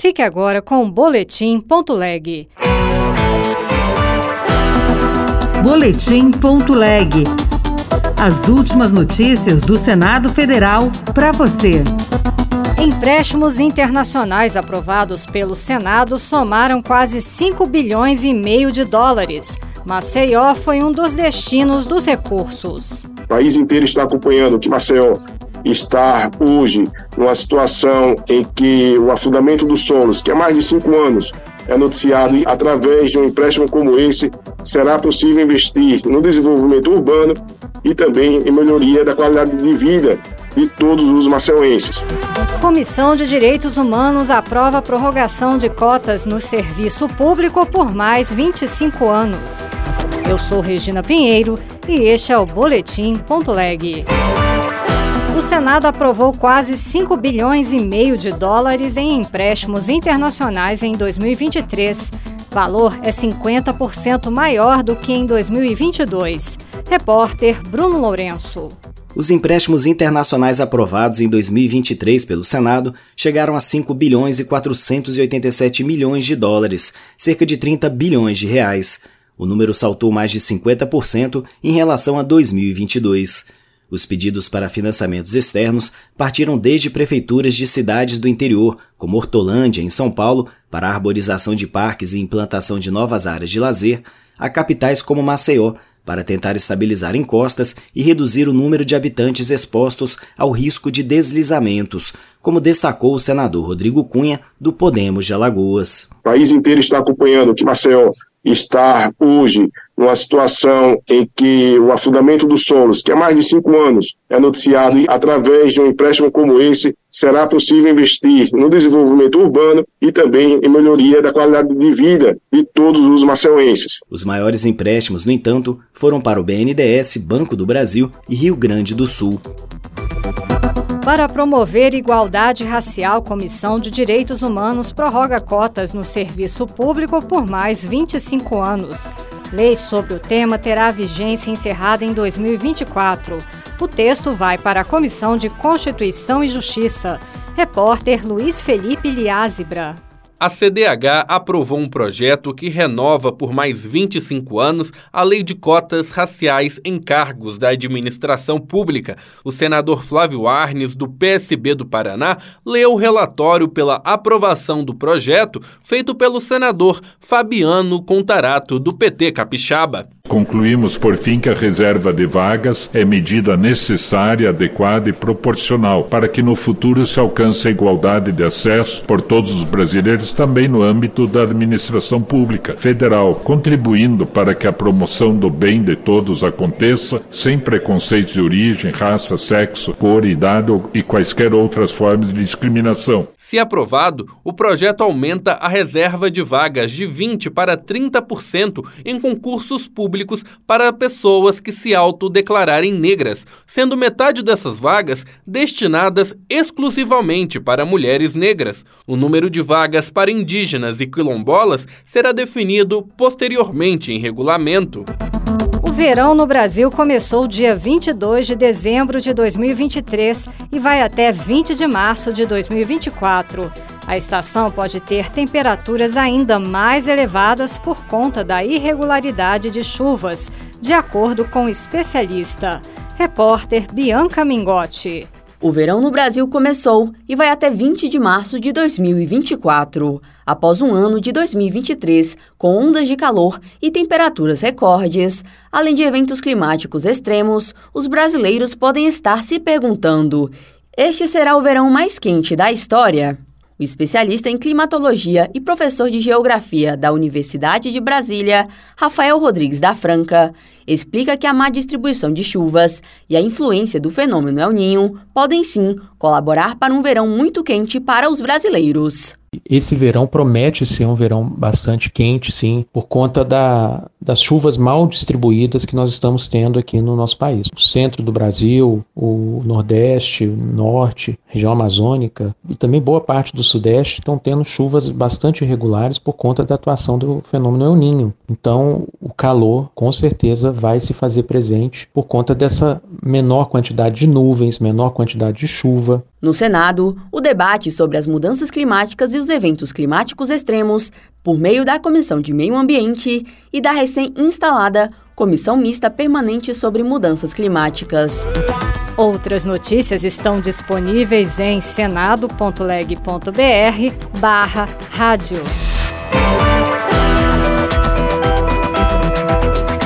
Fique agora com o Boletim.leg. Boletim.leg. As últimas notícias do Senado Federal para você. Empréstimos internacionais aprovados pelo Senado somaram quase 5 bilhões e meio de dólares. Maceió foi um dos destinos dos recursos. O país inteiro está acompanhando que Maceió está hoje numa situação em que o afundamento dos solos, que há mais de cinco anos é noticiado e através de um empréstimo como esse será possível investir no desenvolvimento urbano e também em melhoria da qualidade de vida de todos os maceuenses. Comissão de Direitos Humanos aprova a prorrogação de cotas no serviço público por mais 25 anos. Eu sou Regina Pinheiro e este é o Boletim.leg. O Senado aprovou quase 5 bilhões e meio de dólares em empréstimos internacionais em 2023. Valor é 50% maior do que em 2022. Repórter Bruno Lourenço. Os empréstimos internacionais aprovados em 2023 pelo Senado chegaram a 5 bilhões e 487 milhões de dólares, cerca de 30 bilhões de reais. O número saltou mais de 50% em relação a 2022. Os pedidos para financiamentos externos partiram desde prefeituras de cidades do interior, como Hortolândia, em São Paulo, para a arborização de parques e implantação de novas áreas de lazer, a capitais como Maceió, para tentar estabilizar encostas e reduzir o número de habitantes expostos ao risco de deslizamentos, como destacou o senador Rodrigo Cunha, do Podemos de Alagoas. O país inteiro está acompanhando que Maceió está hoje numa situação em que o afundamento dos solos, que há mais de cinco anos é noticiado, e através de um empréstimo como esse, será possível investir no desenvolvimento urbano e também em melhoria da qualidade de vida de todos os maceuenses. Os maiores empréstimos, no entanto, foram para o BNDES, Banco do Brasil e Rio Grande do Sul. Para promover igualdade racial, Comissão de Direitos Humanos prorroga cotas no serviço público por mais 25 anos. Lei sobre o tema terá vigência encerrada em 2024. O texto vai para a Comissão de Constituição e Justiça. Repórter Luiz Felipe Liázebra. A CDH aprovou um projeto que renova por mais 25 anos a lei de cotas raciais em cargos da administração pública. O senador Flávio Arnes, do PSB do Paraná, leu o relatório pela aprovação do projeto feito pelo senador Fabiano Contarato, do PT Capixaba. Concluímos, por fim, que a reserva de vagas é medida necessária, adequada e proporcional para que no futuro se alcance a igualdade de acesso por todos os brasileiros também no âmbito da administração pública federal, contribuindo para que a promoção do bem de todos aconteça sem preconceitos de origem, raça, sexo, cor, idade e quaisquer outras formas de discriminação. Se aprovado, o projeto aumenta a reserva de vagas de 20 para 30% em concursos públicos públicos para pessoas que se autodeclararem negras, sendo metade dessas vagas destinadas exclusivamente para mulheres negras. O número de vagas para indígenas e quilombolas será definido posteriormente em regulamento. O verão no Brasil começou dia 22 de dezembro de 2023 e vai até 20 de março de 2024. A estação pode ter temperaturas ainda mais elevadas por conta da irregularidade de chuvas, de acordo com o especialista. Repórter Bianca Mingotti. O verão no Brasil começou e vai até 20 de março de 2024, após um ano de 2023 com ondas de calor e temperaturas recordes. Além de eventos climáticos extremos, os brasileiros podem estar se perguntando: este será o verão mais quente da história? O especialista em climatologia e professor de geografia da Universidade de Brasília, Rafael Rodrigues da Franca, explica que a má distribuição de chuvas e a influência do fenômeno El Ninho podem sim colaborar para um verão muito quente para os brasileiros. Esse verão promete ser um verão bastante quente, sim, por conta da, das chuvas mal distribuídas que nós estamos tendo aqui no nosso país. O centro do Brasil, o Nordeste, o Norte, região amazônica e também boa parte do Sudeste estão tendo chuvas bastante irregulares por conta da atuação do fenômeno El Ninho. Então, calor com certeza vai se fazer presente por conta dessa menor quantidade de nuvens, menor quantidade de chuva. No Senado, o debate sobre as mudanças climáticas e os eventos climáticos extremos, por meio da Comissão de Meio Ambiente e da recém-instalada Comissão Mista Permanente sobre Mudanças Climáticas. Outras notícias estão disponíveis em senado.leg.br barra rádio.